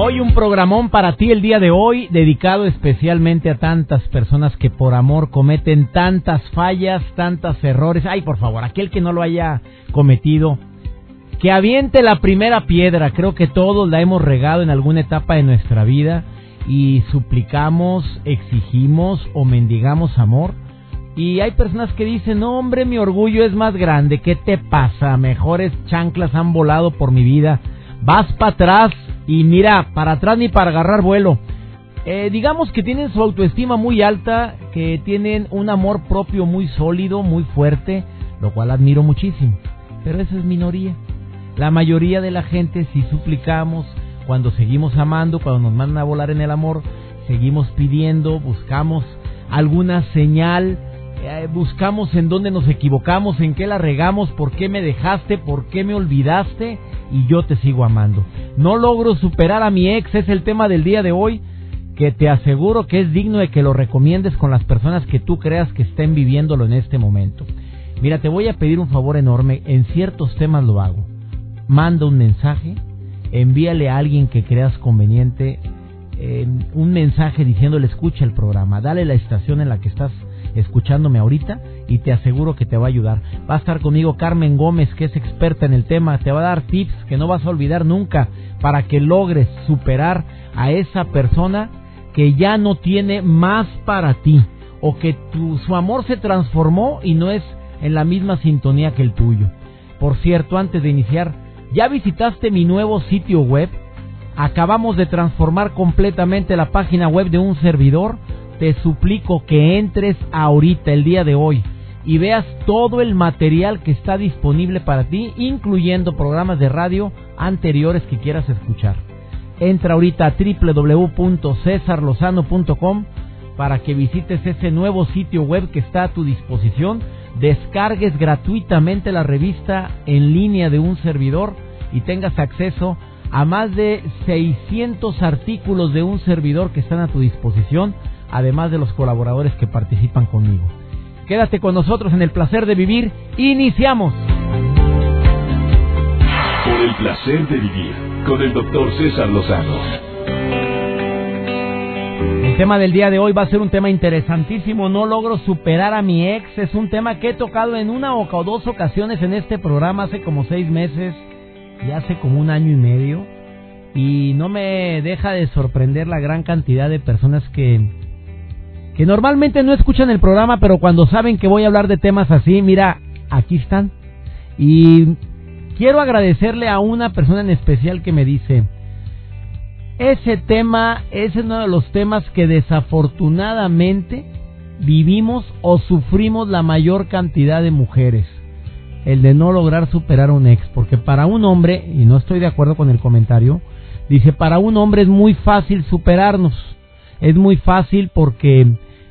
Hoy un programón para ti el día de hoy, dedicado especialmente a tantas personas que por amor cometen tantas fallas, tantos errores. Ay, por favor, aquel que no lo haya cometido, que aviente la primera piedra. Creo que todos la hemos regado en alguna etapa de nuestra vida y suplicamos, exigimos o mendigamos amor. Y hay personas que dicen, no hombre, mi orgullo es más grande, ¿qué te pasa? Mejores chanclas han volado por mi vida. Vas para atrás, y mira, para atrás ni para agarrar vuelo. Eh, digamos que tienen su autoestima muy alta, que tienen un amor propio muy sólido, muy fuerte, lo cual admiro muchísimo. Pero esa es minoría. La mayoría de la gente, si suplicamos, cuando seguimos amando, cuando nos mandan a volar en el amor, seguimos pidiendo, buscamos alguna señal, eh, buscamos en dónde nos equivocamos, en qué la regamos, por qué me dejaste, por qué me olvidaste y yo te sigo amando. No logro superar a mi ex, es el tema del día de hoy, que te aseguro que es digno de que lo recomiendes con las personas que tú creas que estén viviéndolo en este momento. Mira, te voy a pedir un favor enorme, en ciertos temas lo hago. Manda un mensaje, envíale a alguien que creas conveniente eh, un mensaje diciéndole escucha el programa, dale la estación en la que estás escuchándome ahorita y te aseguro que te va a ayudar. Va a estar conmigo Carmen Gómez, que es experta en el tema, te va a dar tips que no vas a olvidar nunca para que logres superar a esa persona que ya no tiene más para ti o que tu, su amor se transformó y no es en la misma sintonía que el tuyo. Por cierto, antes de iniciar, ¿ya visitaste mi nuevo sitio web? Acabamos de transformar completamente la página web de un servidor te suplico que entres ahorita, el día de hoy, y veas todo el material que está disponible para ti, incluyendo programas de radio anteriores que quieras escuchar. Entra ahorita a www.cesarlozano.com para que visites ese nuevo sitio web que está a tu disposición, descargues gratuitamente la revista en línea de un servidor y tengas acceso a más de 600 artículos de un servidor que están a tu disposición además de los colaboradores que participan conmigo. Quédate con nosotros en el placer de vivir. Iniciamos. Por el placer de vivir con el doctor César Lozano. El tema del día de hoy va a ser un tema interesantísimo. No logro superar a mi ex. Es un tema que he tocado en una o dos ocasiones en este programa hace como seis meses y hace como un año y medio. Y no me deja de sorprender la gran cantidad de personas que que normalmente no escuchan el programa, pero cuando saben que voy a hablar de temas así, mira, aquí están. Y quiero agradecerle a una persona en especial que me dice, ese tema es uno de los temas que desafortunadamente vivimos o sufrimos la mayor cantidad de mujeres. El de no lograr superar un ex. Porque para un hombre, y no estoy de acuerdo con el comentario, dice, para un hombre es muy fácil superarnos. Es muy fácil porque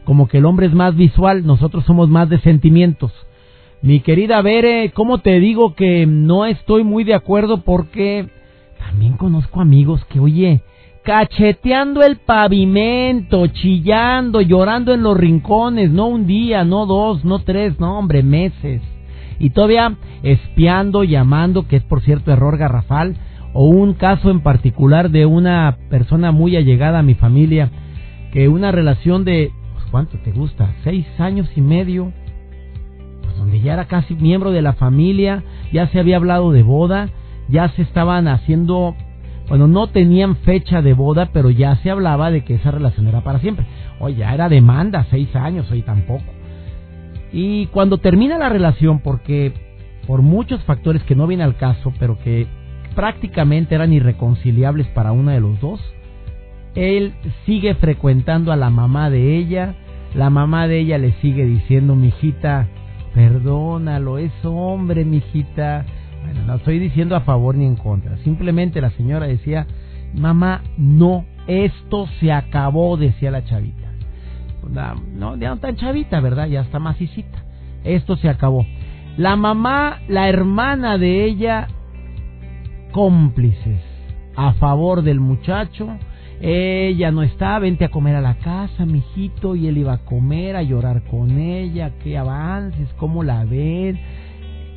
como que el hombre es más visual, nosotros somos más de sentimientos. Mi querida Bere, ¿cómo te digo que no estoy muy de acuerdo? Porque también conozco amigos que, oye, cacheteando el pavimento, chillando, llorando en los rincones, no un día, no dos, no tres, no, hombre, meses. Y todavía espiando, llamando, que es por cierto error garrafal, o un caso en particular de una persona muy allegada a mi familia, que una relación de ¿cuánto te gusta? Seis años y medio, pues donde ya era casi miembro de la familia, ya se había hablado de boda, ya se estaban haciendo, bueno, no tenían fecha de boda, pero ya se hablaba de que esa relación era para siempre. Oye, ya era demanda, seis años, hoy tampoco. Y cuando termina la relación, porque por muchos factores que no vienen al caso, pero que prácticamente eran irreconciliables para uno de los dos, él sigue frecuentando a la mamá de ella, la mamá de ella le sigue diciendo, mijita, perdónalo, es hombre, mijita. no estoy diciendo a favor ni en contra. Simplemente la señora decía, mamá, no, esto se acabó, decía la chavita. No, ya no tan chavita, ¿verdad? Ya está macicita. Esto se acabó. La mamá, la hermana de ella, cómplices a favor del muchacho. Ella no está, vente a comer a la casa, mijito, y él iba a comer, a llorar con ella, qué avances, cómo la ven.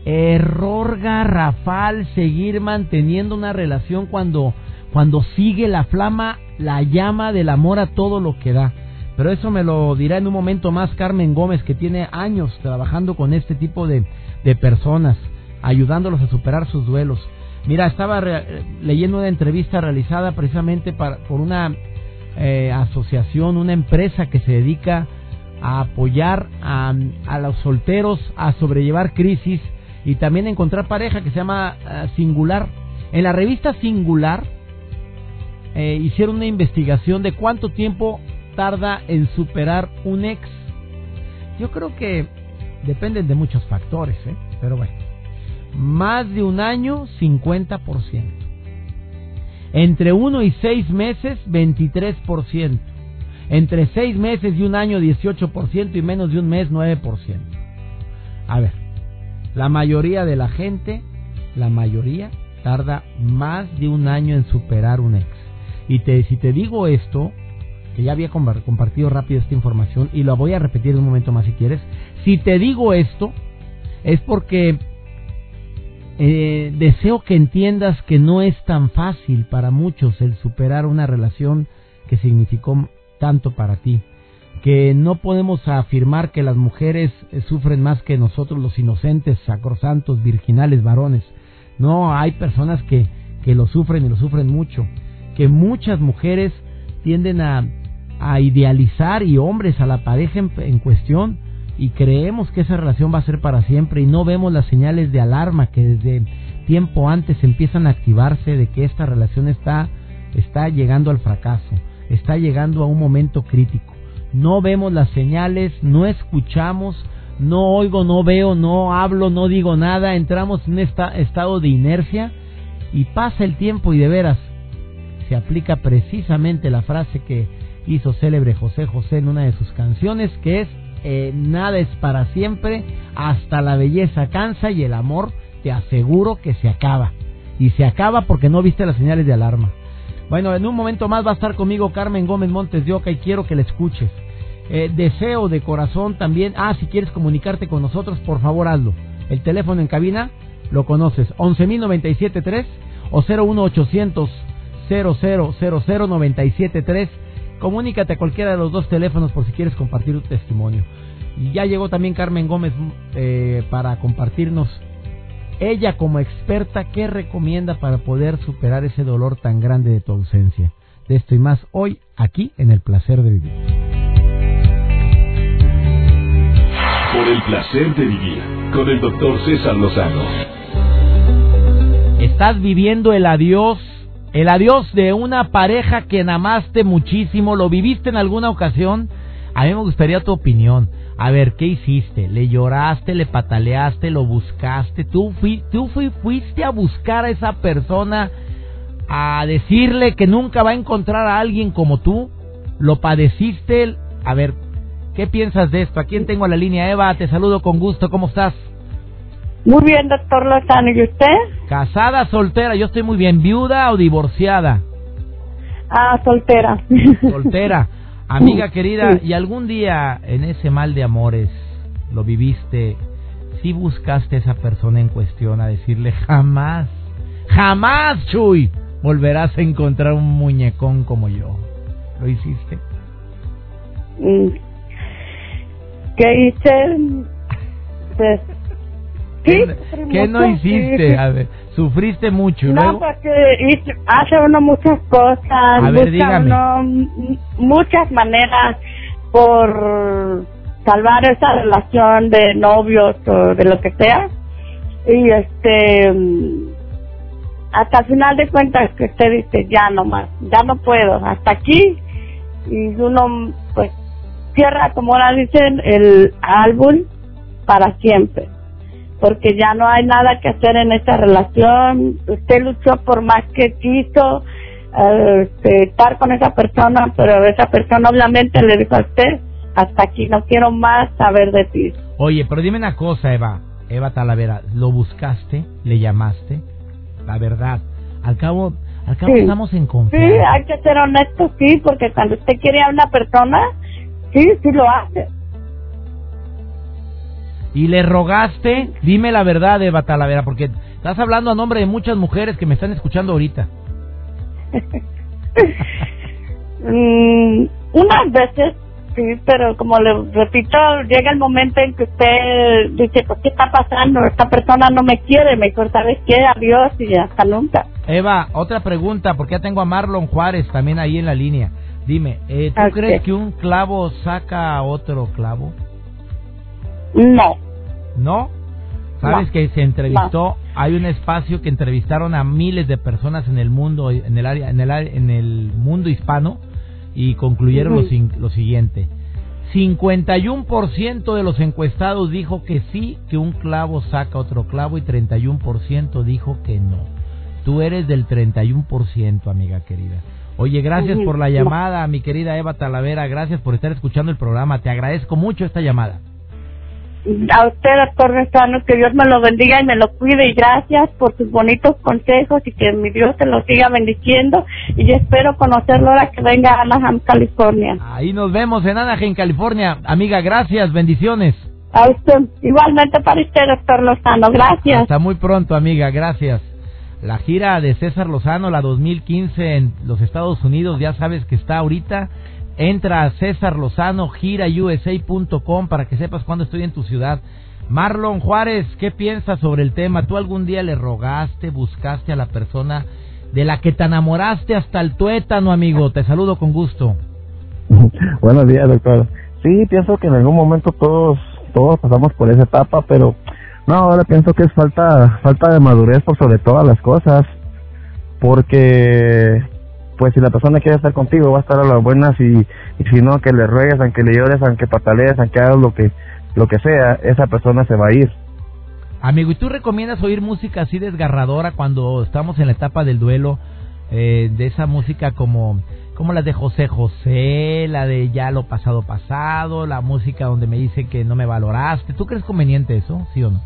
Error garrafal seguir manteniendo una relación cuando, cuando sigue la flama, la llama del amor a todo lo que da. Pero eso me lo dirá en un momento más Carmen Gómez, que tiene años trabajando con este tipo de, de personas, ayudándolos a superar sus duelos. Mira, estaba leyendo una entrevista realizada precisamente por una eh, asociación, una empresa que se dedica a apoyar a, los solteros a sobrellevar crisis y también a encontrar pareja que se llama eh, Singular. En la revista Singular eh, hicieron una investigación de cuánto tiempo tarda en superar un ex. Yo creo que dependen de muchos factores, ¿eh? pero bueno. Más de un año, 50%. Entre uno y seis meses, 23%. Entre seis meses y un año, 18%. Y menos de un mes, 9%. A ver, la mayoría de la gente, la mayoría, tarda más de un año en superar un ex. Y te, si te digo esto, que ya había compartido rápido esta información y lo voy a repetir un momento más si quieres, si te digo esto, es porque eh, deseo que entiendas que no es tan fácil para muchos el superar una relación que significó tanto para ti. Que no podemos afirmar que las mujeres eh, sufren más que nosotros los inocentes, sacrosantos, virginales, varones. No, hay personas que, que lo sufren y lo sufren mucho. Que muchas mujeres tienden a, a idealizar y hombres a la pareja en cuestión y creemos que esa relación va a ser para siempre y no vemos las señales de alarma que desde tiempo antes empiezan a activarse de que esta relación está, está llegando al fracaso, está llegando a un momento crítico. No vemos las señales, no escuchamos, no oigo, no veo, no hablo, no digo nada, entramos en un estado de inercia y pasa el tiempo y de veras se aplica precisamente la frase que hizo célebre José José en una de sus canciones que es eh, nada es para siempre, hasta la belleza cansa y el amor te aseguro que se acaba. Y se acaba porque no viste las señales de alarma. Bueno, en un momento más va a estar conmigo Carmen Gómez Montes de Oca y quiero que la escuches. Eh, deseo de corazón también. Ah, si quieres comunicarte con nosotros, por favor hazlo. El teléfono en cabina lo conoces: 11.097.3 o 01800 0000973 Comunícate a cualquiera de los dos teléfonos por si quieres compartir tu testimonio. Y ya llegó también Carmen Gómez eh, para compartirnos ella como experta qué recomienda para poder superar ese dolor tan grande de tu ausencia. De esto y más hoy aquí en El Placer de Vivir. Por el placer de vivir con el doctor César Lozano. Estás viviendo el adiós el adiós de una pareja que amaste muchísimo, ¿lo viviste en alguna ocasión? A mí me gustaría tu opinión. A ver, ¿qué hiciste? ¿Le lloraste, le pataleaste, lo buscaste? ¿Tú, tú fuiste a buscar a esa persona a decirle que nunca va a encontrar a alguien como tú? ¿Lo padeciste? A ver, ¿qué piensas de esto? ¿A quién tengo la línea? Eva, te saludo con gusto. ¿Cómo estás? Muy bien, doctor Lozano. ¿Y usted? Casada, soltera. Yo estoy muy bien. ¿Viuda o divorciada? Ah, soltera. Soltera. Amiga querida, ¿y algún día en ese mal de amores lo viviste? Si buscaste a esa persona en cuestión a decirle jamás, jamás, Chuy, volverás a encontrar un muñecón como yo. ¿Lo hiciste? Mm. ¿Qué hice? Pues ¿Qué, no hiciste? A ver, sufriste mucho. No, porque hace uno muchas cosas, a ver, dígame. muchas maneras por salvar esa relación de novios o de lo que sea. Y este, hasta el final de cuentas que usted dice, ya no más, ya no puedo, hasta aquí. Y uno, pues, cierra, como ahora dicen, el álbum para siempre porque ya no hay nada que hacer en esta relación. Usted luchó por más que quiso eh, este, estar con esa persona, pero esa persona obviamente le dijo a usted, hasta aquí no quiero más saber de ti. Oye, pero dime una cosa, Eva, Eva Talavera, ¿lo buscaste? ¿Le llamaste? La verdad, al cabo, al cabo estamos en confianza. Sí, hay que ser honesto, sí, porque cuando usted quiere a una persona, sí, sí lo hace y le rogaste, dime la verdad, Eva Talavera, porque estás hablando a nombre de muchas mujeres que me están escuchando ahorita. mm, unas veces, sí, pero como le repito, llega el momento en que usted dice, pues, ¿qué está pasando? Esta persona no me quiere, mejor, ¿sabes qué? Adiós y hasta nunca. Eva, otra pregunta, porque ya tengo a Marlon Juárez también ahí en la línea. Dime, eh, ¿tú crees que un clavo saca a otro clavo? No. ¿No? Sabes que se entrevistó, hay un espacio que entrevistaron a miles de personas en el mundo, en el área, en el, en el mundo hispano y concluyeron lo, lo siguiente. 51% de los encuestados dijo que sí, que un clavo saca otro clavo y 31% dijo que no. Tú eres del 31%, amiga querida. Oye, gracias por la llamada, mi querida Eva Talavera. Gracias por estar escuchando el programa. Te agradezco mucho esta llamada a usted, doctor Restano, que Dios me lo bendiga y me lo cuide y gracias por sus bonitos consejos y que mi Dios te lo siga bendiciendo y yo espero conocerlo ahora que venga a Anaheim, California. Ahí nos vemos en Anaheim, California. Amiga, gracias, bendiciones. A usted, igualmente para usted, doctor Lozano, gracias. Hasta muy pronto, amiga, gracias. La gira de César Lozano, la 2015 en los Estados Unidos, ya sabes que está ahorita Entra a César Lozano, girausa.com para que sepas cuándo estoy en tu ciudad. Marlon Juárez, ¿qué piensas sobre el tema? ¿Tú algún día le rogaste, buscaste a la persona de la que te enamoraste hasta el tuétano, amigo? Te saludo con gusto. Buenos días, doctor. Sí, pienso que en algún momento todos todos pasamos por esa etapa, pero no, ahora pienso que es falta falta de madurez por sobre todas las cosas, porque pues si la persona quiere estar contigo va a estar a las buenas y, y si no que le ruegues, aunque le llores, aunque patalees, aunque hagas lo que lo que sea, esa persona se va a ir. Amigo, ¿y tú recomiendas oír música así desgarradora cuando estamos en la etapa del duelo? Eh, de esa música como, como la de José José, la de ya lo pasado pasado, la música donde me dice que no me valoraste. ¿Tú crees conveniente eso, sí o no?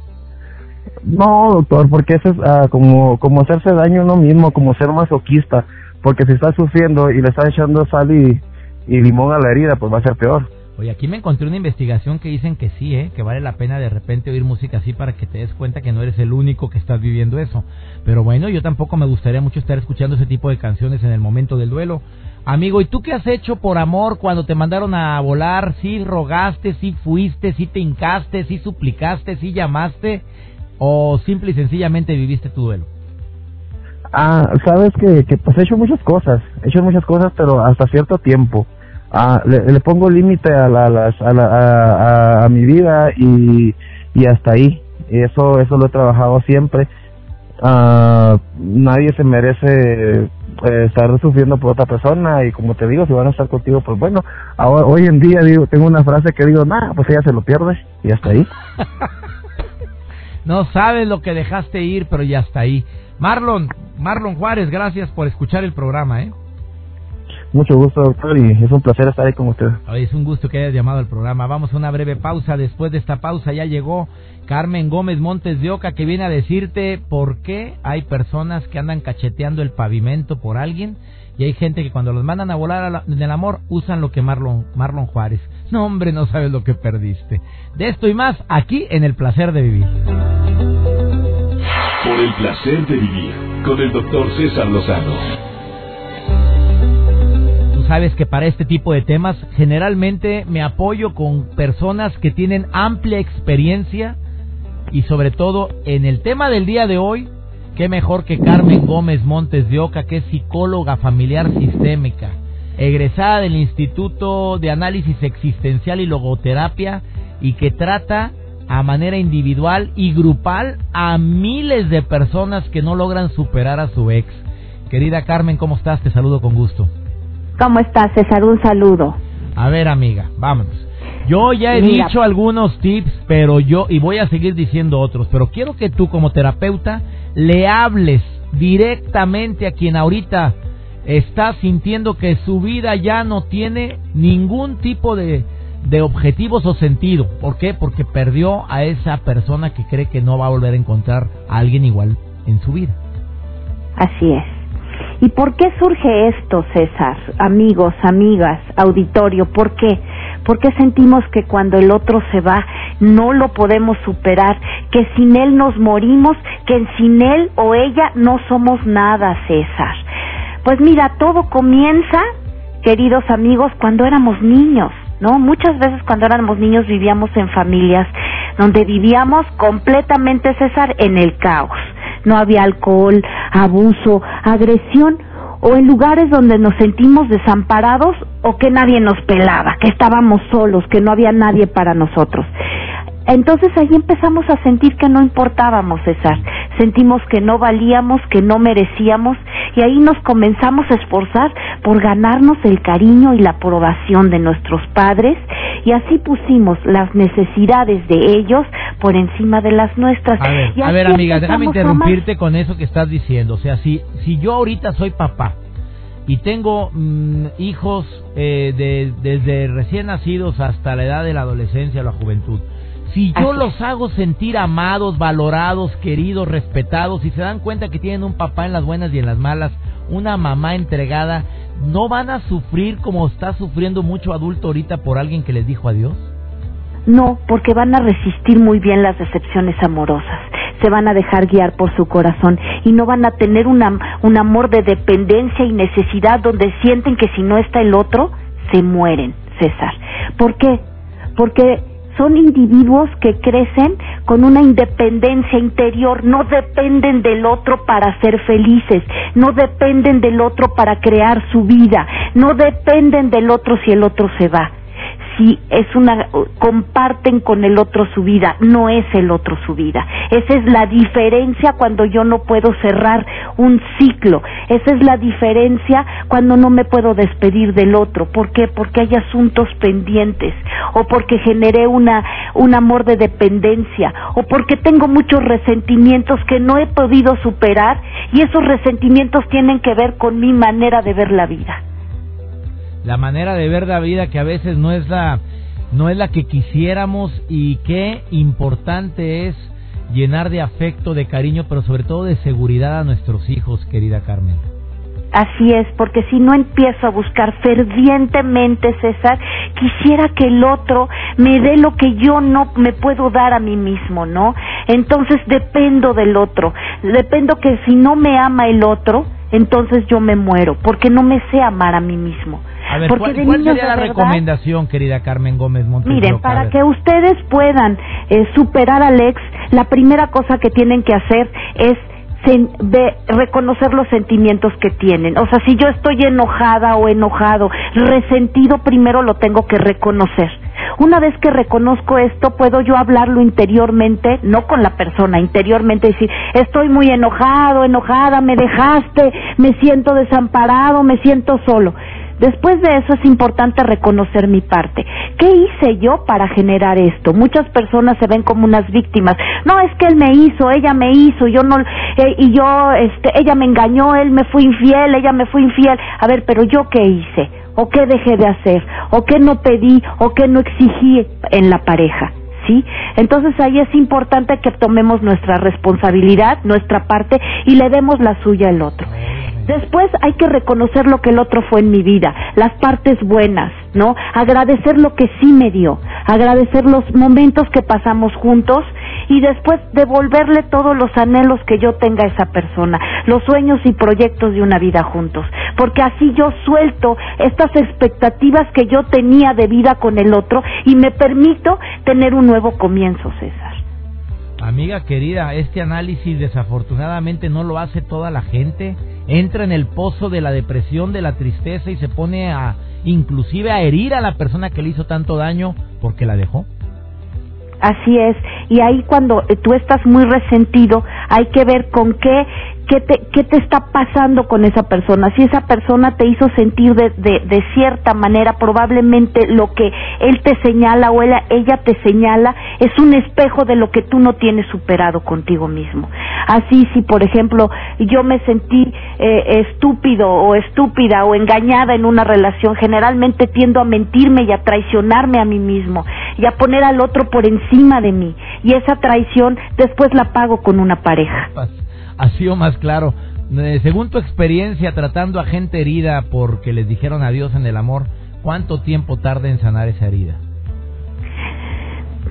No, doctor, porque eso es ah, como, como hacerse daño a uno mismo, como ser masoquista porque si está sufriendo y le está echando sal y, limón a la herida, pues va a ser peor. Oye, aquí me encontré una investigación que dicen que sí, ¿eh? que vale la pena de repente oír música así para que te des cuenta que no eres el único que estás viviendo eso. Pero bueno, yo tampoco me gustaría mucho estar escuchando ese tipo de canciones en el momento del duelo. Amigo, ¿y tú qué has hecho por amor cuando te mandaron a volar? ¿Sí rogaste, sí fuiste, sí te hincaste, sí suplicaste, sí llamaste? ¿O simple y sencillamente viviste tu duelo? Ah, sabes que, que pues he hecho muchas cosas, he hecho muchas cosas, pero hasta cierto tiempo. Ah, le, pongo límite a, la, a, a, mi vida y, y hasta ahí. Eso, eso lo he trabajado siempre. Ah, nadie se merece eh, estar sufriendo por otra persona y como te digo, si van a estar contigo, pues bueno, ahora, hoy en día digo, tengo una frase que digo, nada, pues ella se lo pierde y hasta ahí. no sabes lo que dejaste ir, pero ya está ahí. Marlon, Marlon Juárez, gracias por escuchar el programa, ¿eh? Mucho gusto, doctor, y es un placer estar ahí con usted. es un gusto que hayas llamado al programa. Vamos a una breve pausa. Después de esta pausa ya llegó Carmen Gómez Montes de Oca, que viene a decirte por qué hay personas que andan cacheteando el pavimento por alguien y hay gente que cuando los mandan a volar en el amor usan lo que Marlon, Marlon Juárez. No, hombre, no sabes lo que perdiste. De esto y más aquí en El Placer de Vivir. Por el placer de vivir con doctor César Lozano. Tú sabes que para este tipo de temas generalmente me apoyo con personas que tienen amplia experiencia y sobre todo en el tema del día de hoy, qué mejor que Carmen Gómez Montes de Oca, que es psicóloga familiar sistémica, egresada del Instituto de Análisis Existencial y Logoterapia y que trata a manera individual y grupal a miles de personas que no logran superar a su ex. Querida Carmen, ¿cómo estás? Te saludo con gusto. ¿Cómo estás, César? Un saludo. A ver, amiga, vámonos. Yo ya he dicho algunos tips, pero yo, y voy a seguir diciendo otros, pero quiero que tú como terapeuta le hables directamente a quien ahorita está sintiendo que su vida ya no tiene ningún tipo de, de objetivos o sentido. ¿Por qué? Porque perdió a esa persona que cree que no va a volver a encontrar a alguien igual en su vida. Así es. ¿Y por qué surge esto, César? Amigos, amigas, auditorio, ¿por qué? Porque sentimos que cuando el otro se va no lo podemos superar, que sin él nos morimos, que sin él o ella no somos nada, César. Pues mira, todo comienza, queridos amigos, cuando éramos niños. ¿No? Muchas veces cuando éramos niños vivíamos en familias donde vivíamos completamente, César, en el caos. No había alcohol, abuso, agresión o en lugares donde nos sentimos desamparados o que nadie nos pelaba, que estábamos solos, que no había nadie para nosotros. Entonces ahí empezamos a sentir que no importábamos, César. Sentimos que no valíamos, que no merecíamos y ahí nos comenzamos a esforzar por ganarnos el cariño y la aprobación de nuestros padres y así pusimos las necesidades de ellos por encima de las nuestras. A ver, a ver amiga, déjame interrumpirte con eso que estás diciendo. O sea, si, si yo ahorita soy papá y tengo mm, hijos eh, de, desde recién nacidos hasta la edad de la adolescencia o la juventud, si yo los hago sentir amados, valorados, queridos, respetados, y se dan cuenta que tienen un papá en las buenas y en las malas, una mamá entregada, ¿no van a sufrir como está sufriendo mucho adulto ahorita por alguien que les dijo adiós? No, porque van a resistir muy bien las decepciones amorosas. Se van a dejar guiar por su corazón y no van a tener una, un amor de dependencia y necesidad donde sienten que si no está el otro, se mueren, César. ¿Por qué? Porque son individuos que crecen con una independencia interior, no dependen del otro para ser felices, no dependen del otro para crear su vida, no dependen del otro si el otro se va si es una comparten con el otro su vida, no es el otro su vida. Esa es la diferencia cuando yo no puedo cerrar un ciclo. Esa es la diferencia cuando no me puedo despedir del otro. ¿Por qué? Porque hay asuntos pendientes o porque generé una un amor de dependencia o porque tengo muchos resentimientos que no he podido superar y esos resentimientos tienen que ver con mi manera de ver la vida la manera de ver la vida que a veces no es la no es la que quisiéramos y qué importante es llenar de afecto, de cariño, pero sobre todo de seguridad a nuestros hijos, querida Carmen. Así es, porque si no empiezo a buscar fervientemente, César, quisiera que el otro me dé lo que yo no me puedo dar a mí mismo, ¿no? Entonces dependo del otro, dependo que si no me ama el otro, entonces yo me muero, porque no me sé amar a mí mismo. A ver, ¿cuál, sería la recomendación, querida Carmen Gómez Montes? Miren, para que ustedes puedan eh, superar al ex, la primera cosa que tienen que hacer es de reconocer los sentimientos que tienen. O sea, si yo estoy enojada o enojado, resentido, primero lo tengo que reconocer. Una vez que reconozco esto, puedo yo hablarlo interiormente, no con la persona, interiormente decir, estoy muy enojado, enojada, me dejaste, me siento desamparado, me siento solo. Después de eso es importante reconocer mi parte. ¿Qué hice yo para generar esto? Muchas personas se ven como unas víctimas. No, es que él me hizo, ella me hizo, yo no, eh, y yo, este, ella me engañó, él me fue infiel, ella me fue infiel. A ver, pero yo qué hice, o qué dejé de hacer, o qué no pedí, o qué no exigí en la pareja. ¿Sí? Entonces ahí es importante que tomemos nuestra responsabilidad, nuestra parte y le demos la suya al otro. Después hay que reconocer lo que el otro fue en mi vida, las partes buenas, ¿no? Agradecer lo que sí me dio, agradecer los momentos que pasamos juntos y después devolverle todos los anhelos que yo tenga a esa persona, los sueños y proyectos de una vida juntos, porque así yo suelto estas expectativas que yo tenía de vida con el otro y me permito tener un nuevo comienzo, César. Amiga querida, este análisis desafortunadamente no lo hace toda la gente. Entra en el pozo de la depresión, de la tristeza y se pone a inclusive a herir a la persona que le hizo tanto daño porque la dejó. Así es, y ahí cuando tú estás muy resentido, hay que ver con qué qué te, qué te está pasando con esa persona. Si esa persona te hizo sentir de, de, de cierta manera, probablemente lo que él te señala o ella, te señala es un espejo de lo que tú no tienes superado contigo mismo. Así, si por ejemplo yo me sentí eh, estúpido o estúpida o engañada en una relación, generalmente tiendo a mentirme y a traicionarme a mí mismo y a poner al otro por encima de mí. Y esa traición después la pago con una pareja ha sido más claro. Eh, según tu experiencia tratando a gente herida porque les dijeron adiós en el amor, ¿cuánto tiempo tarda en sanar esa herida?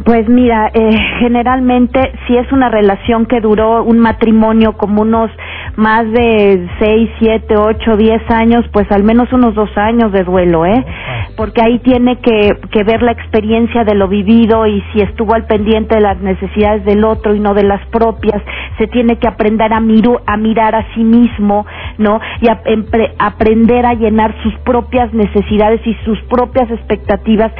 Pues mira, eh, generalmente si es una relación que duró un matrimonio como unos más de seis, siete, ocho, diez años, pues al menos unos dos años de duelo, ¿eh? Porque ahí tiene que, que ver la experiencia de lo vivido y si estuvo al pendiente de las necesidades del otro y no de las propias, se tiene que aprender a, miru, a mirar a sí mismo, ¿no? Y a, aprender a llenar sus propias necesidades y sus propias expectativas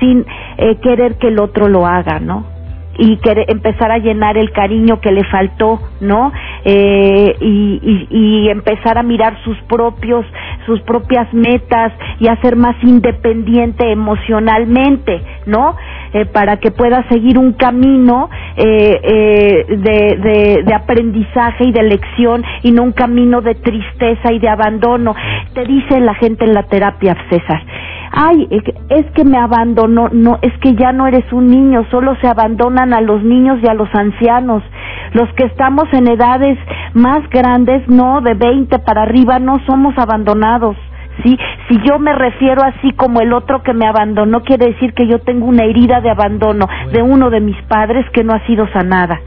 sin eh, querer que el otro lo haga, ¿no? Y querer, empezar a llenar el cariño que le faltó, ¿no? Eh, y, y, empezar a mirar sus propios, sus propias metas y a ser más independiente emocionalmente, ¿no? Eh, para que pueda seguir un camino eh, eh, de, de, de, aprendizaje y de lección y no un camino de tristeza y de abandono. Te dice la gente en la terapia, César ay, es que me abandonó, no, es que ya no eres un niño, solo se abandonan a los niños y a los ancianos. Los que estamos en edades más grandes, no, de 20 para arriba, no somos abandonados. ¿sí? Si yo me refiero así como el otro que me abandonó, quiere decir que yo tengo una herida de abandono de uno de mis padres que no ha sido sanada.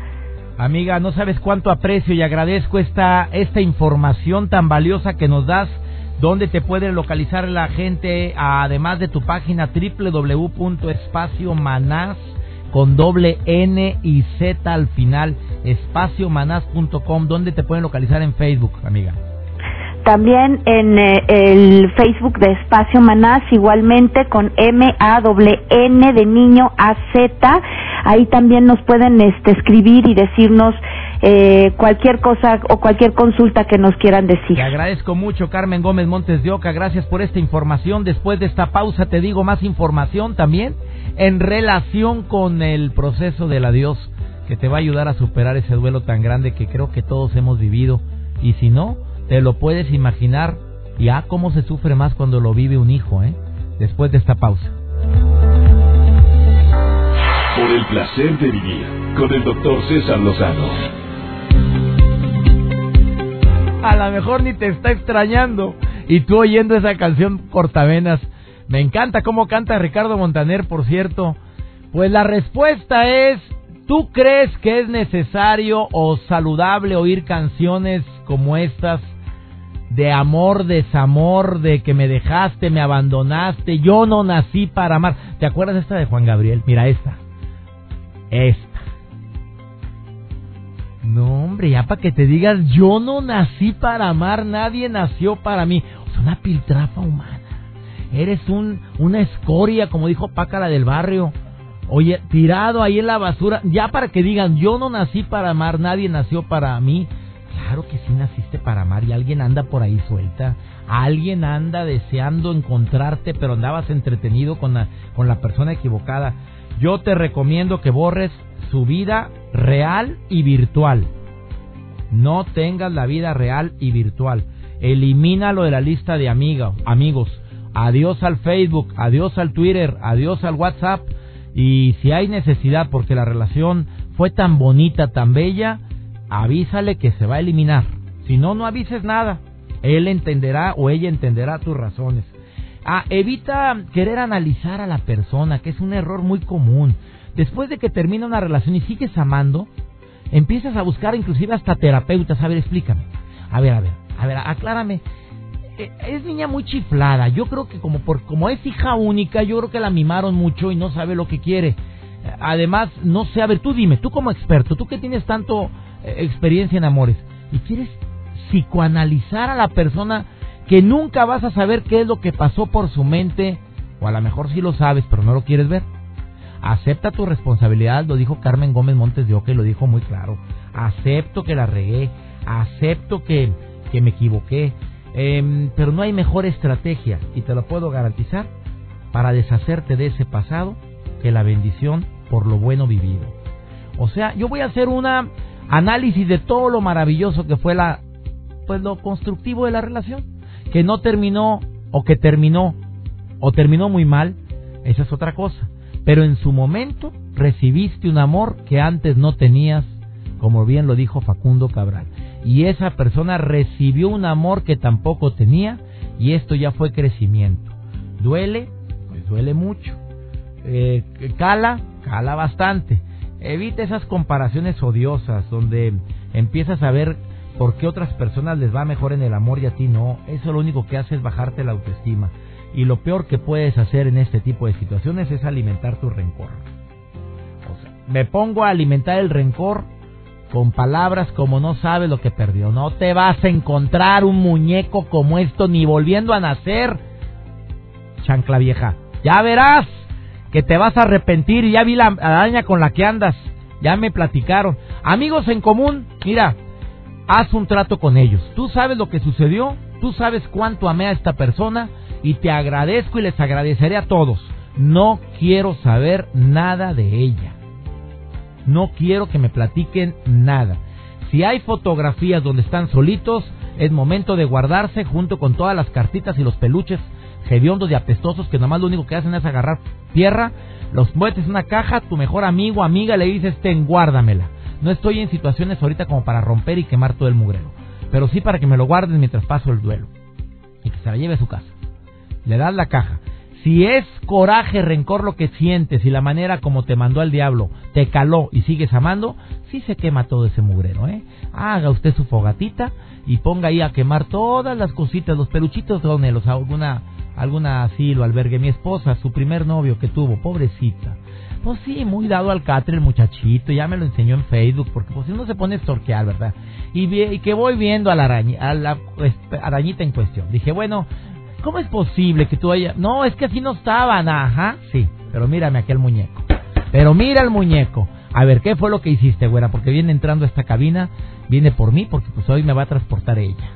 Amiga, no sabes cuánto aprecio y agradezco esta, esta información tan valiosa que nos das ¿Dónde te puede localizar la gente, además de tu página www.espaciomanás con doble N y Z al final, espaciomanás.com, ¿dónde te pueden localizar en Facebook, amiga? También en eh, el Facebook de Espacio Manás, igualmente con M A N de niño A Z. Ahí también nos pueden este, escribir y decirnos eh, cualquier cosa o cualquier consulta que nos quieran decir. Te agradezco mucho, Carmen Gómez Montes de Oca. Gracias por esta información. Después de esta pausa te digo más información también en relación con el proceso del adiós que te va a ayudar a superar ese duelo tan grande que creo que todos hemos vivido. Y si no, te lo puedes imaginar ya cómo se sufre más cuando lo vive un hijo, ¿eh? Después de esta pausa. Por el placer de vivir con el doctor César Lozano a lo mejor ni te está extrañando. Y tú oyendo esa canción cortavenas. Me encanta cómo canta Ricardo Montaner, por cierto. Pues la respuesta es, ¿tú crees que es necesario o saludable oír canciones como estas? De amor, desamor, de que me dejaste, me abandonaste, yo no nací para amar. ¿Te acuerdas esta de Juan Gabriel? Mira esta. Esta. No, hombre, ya para que te digas, yo no nací para amar, nadie nació para mí. Es una piltrafa humana. Eres un, una escoria, como dijo Pácara del barrio. Oye, tirado ahí en la basura, ya para que digan, yo no nací para amar, nadie nació para mí. Claro que sí naciste para amar y alguien anda por ahí suelta. Alguien anda deseando encontrarte, pero andabas entretenido con la, con la persona equivocada. Yo te recomiendo que borres su vida real y virtual. No tengas la vida real y virtual. Elimínalo de la lista de amigos, amigos. Adiós al Facebook, adiós al Twitter, adiós al WhatsApp. Y si hay necesidad, porque la relación fue tan bonita, tan bella, avísale que se va a eliminar. Si no, no avises nada. Él entenderá o ella entenderá tus razones. Ah, evita querer analizar a la persona, que es un error muy común después de que termina una relación y sigues amando, empiezas a buscar inclusive hasta terapeutas. A ver, explícame. A ver, a ver, a ver, aclárame. Eh, es niña muy chiflada. Yo creo que como por como es hija única, yo creo que la mimaron mucho y no sabe lo que quiere. Además, no sé, a ver, tú dime, tú como experto, tú que tienes tanto eh, experiencia en amores y quieres psicoanalizar a la persona que nunca vas a saber qué es lo que pasó por su mente, o a lo mejor sí lo sabes, pero no lo quieres ver acepta tu responsabilidad, lo dijo Carmen Gómez Montes de y lo dijo muy claro. Acepto que la regué, acepto que, que me equivoqué, em, pero no hay mejor estrategia, y te lo puedo garantizar, para deshacerte de ese pasado que la bendición por lo bueno vivido. O sea, yo voy a hacer una análisis de todo lo maravilloso que fue la pues lo constructivo de la relación, que no terminó o que terminó o terminó muy mal, esa es otra cosa. Pero en su momento recibiste un amor que antes no tenías, como bien lo dijo Facundo Cabral. Y esa persona recibió un amor que tampoco tenía y esto ya fue crecimiento. ¿Duele? Pues duele mucho. Eh, ¿Cala? Cala bastante. Evita esas comparaciones odiosas donde empiezas a ver por qué otras personas les va mejor en el amor y a ti no. Eso lo único que hace es bajarte la autoestima. Y lo peor que puedes hacer en este tipo de situaciones es alimentar tu rencor. Me pongo a alimentar el rencor con palabras como no sabes lo que perdió. No te vas a encontrar un muñeco como esto ni volviendo a nacer. Chancla vieja. Ya verás que te vas a arrepentir. Ya vi la araña con la que andas. Ya me platicaron. Amigos en común, mira, haz un trato con ellos. Tú sabes lo que sucedió, tú sabes cuánto amé a esta persona y te agradezco y les agradeceré a todos. No quiero saber nada de ella. No quiero que me platiquen nada. Si hay fotografías donde están solitos, es momento de guardarse junto con todas las cartitas y los peluches hediondos y apestosos que nomás lo único que hacen es agarrar tierra, los metes en una caja, tu mejor amigo, amiga le dices, ten, guárdamela. No estoy en situaciones ahorita como para romper y quemar todo el mugrero, pero sí para que me lo guarden mientras paso el duelo y que se la lleve a su casa. Le das la caja. Si es coraje, rencor lo que sientes y la manera como te mandó al diablo te caló y sigues amando, sí se quema todo ese mugrero, ¿eh? Haga usted su fogatita y ponga ahí a quemar todas las cositas, los peluchitos donde los alguna alguna asilo, albergue. Mi esposa, su primer novio que tuvo, pobrecita. Pues sí, muy dado al catre el muchachito, ya me lo enseñó en Facebook, porque pues uno se pone a estorquear, ¿verdad? Y, que voy viendo a la, araña, a la este, arañita en cuestión. Dije, bueno, ¿cómo es posible que tú haya... No, es que así no estaban, ajá, sí, pero mírame aquel muñeco. Pero mira el muñeco. A ver, ¿qué fue lo que hiciste, güera? Porque viene entrando a esta cabina, viene por mí, porque pues hoy me va a transportar ella.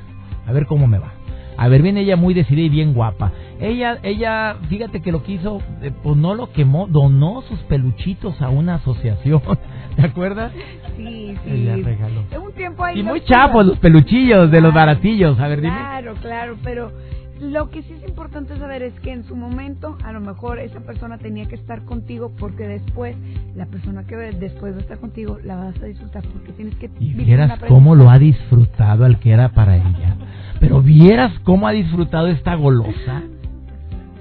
A ver cómo me va. A ver, viene ella muy decidida y bien guapa. Ella, ella, fíjate que lo que hizo, eh, pues no lo quemó, donó sus peluchitos a una asociación. ¿Te acuerdas? Sí, sí. Ella regaló. Un tiempo ahí Y muy chapos los peluchillos de los baratillos. A ver, dime. Claro, claro, pero lo que sí es importante saber es que en su momento a lo mejor esa persona tenía que estar contigo porque después la persona que después va a estar contigo la vas a disfrutar porque tienes que Y vivir vieras una cómo lo ha disfrutado al que era para ella. Pero vieras cómo ha disfrutado esta golosa.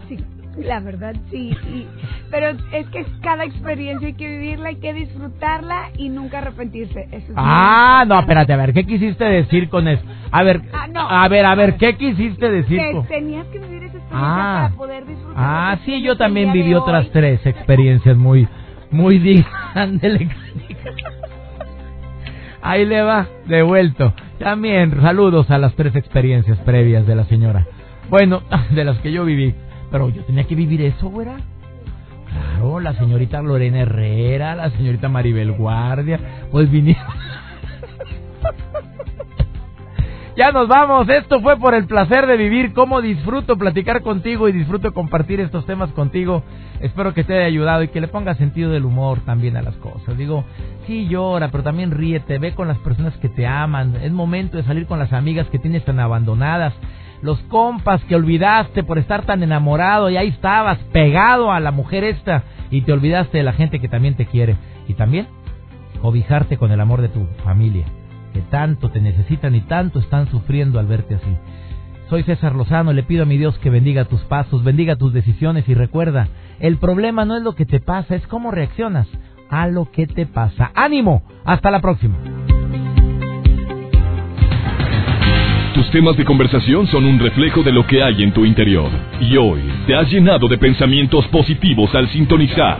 Sí, la verdad sí. y- pero es que cada experiencia hay que vivirla, hay que disfrutarla y nunca arrepentirse. Eso es Ah, no, espérate, a ver, ¿qué quisiste decir con eso? A ver, Ah, no. a ver, a ver, ¿qué quisiste decir Que con... tenías que vivir esa experiencia Ah. para poder disfrutar. Ah, sí, yo también viví otras tres experiencias muy, muy dignas de la- Ahí le va, devuelto. También saludos a las tres experiencias previas de la señora. Bueno, de las que yo viví. Pero yo tenía que vivir eso, güera. Claro, la señorita Lorena Herrera, la señorita Maribel Guardia, pues vinieron. Ya nos vamos. Esto fue por el placer de vivir. Cómo disfruto platicar contigo y disfruto compartir estos temas contigo. Espero que te haya ayudado y que le ponga sentido del humor también a las cosas. Digo, sí llora, pero también ríete. Ve con las personas que te aman. Es momento de salir con las amigas que tienes tan abandonadas. Los compas que olvidaste por estar tan enamorado y ahí estabas pegado a la mujer esta y te olvidaste de la gente que también te quiere. Y también cobijarte con el amor de tu familia que tanto te necesitan y tanto están sufriendo al verte así. Soy César Lozano, le pido a mi Dios que bendiga tus pasos, bendiga tus decisiones y recuerda, el problema no es lo que te pasa, es cómo reaccionas a lo que te pasa. ¡Ánimo! Hasta la próxima. Tus temas de conversación son un reflejo de lo que hay en tu interior. Y hoy te has llenado de pensamientos positivos al sintonizar.